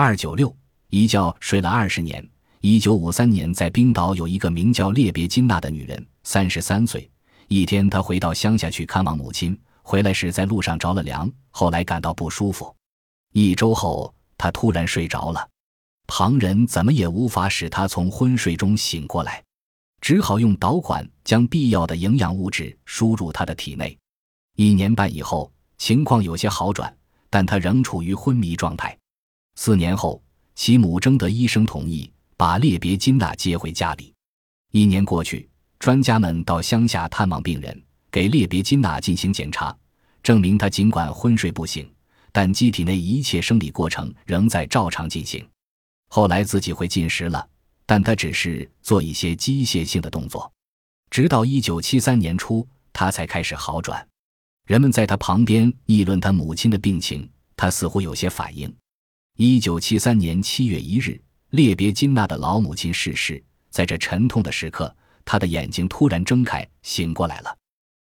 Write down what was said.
二九六一觉睡了二十年。一九五三年，在冰岛有一个名叫列别金娜的女人，三十三岁。一天，她回到乡下去看望母亲，回来时在路上着了凉，后来感到不舒服。一周后，她突然睡着了，旁人怎么也无法使她从昏睡中醒过来，只好用导管将必要的营养物质输入她的体内。一年半以后，情况有些好转，但她仍处于昏迷状态。四年后，其母征得医生同意。把列别金娜接回家里。一年过去，专家们到乡下探望病人，给列别金娜进行检查，证明她尽管昏睡不醒，但机体内一切生理过程仍在照常进行。后来自己会进食了，但她只是做一些机械性的动作。直到一九七三年初，她才开始好转。人们在她旁边议论她母亲的病情，她似乎有些反应。一九七三年七月一日。列别金娜的老母亲逝世，在这沉痛的时刻，她的眼睛突然睁开，醒过来了。